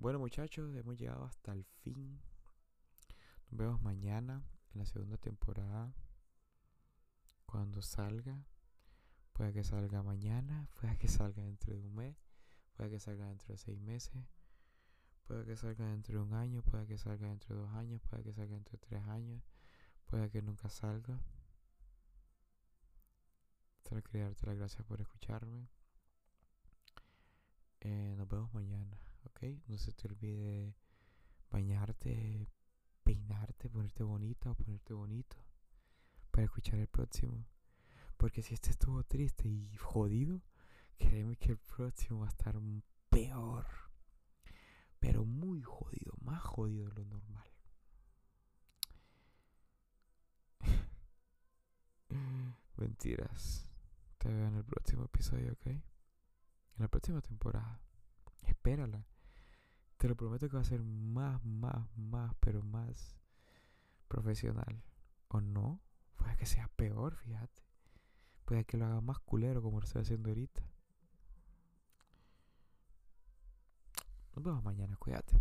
Bueno muchachos, hemos llegado hasta el fin. Nos vemos mañana en la segunda temporada. Cuando salga. Puede que salga mañana, puede que salga dentro de un mes, puede que salga dentro de seis meses, puede que salga dentro de un año, puede que salga dentro de dos años, puede que salga dentro de tres años, puede que nunca salga. Solo quería darte las gracias por escucharme. Eh, nos vemos mañana, se te olvide bañarte, peinarte, ponerte bonita o ponerte bonito para escuchar el próximo. Porque si este estuvo triste y jodido, créeme que el próximo va a estar peor. Pero muy jodido, más jodido de lo normal. Mentiras. Te veo en el próximo episodio, ¿ok? En la próxima temporada. Te lo prometo que va a ser más, más, más, pero más profesional. ¿O no? Puede que sea peor, fíjate. Puede que lo haga más culero como lo estoy haciendo ahorita. Nos vemos mañana, cuídate.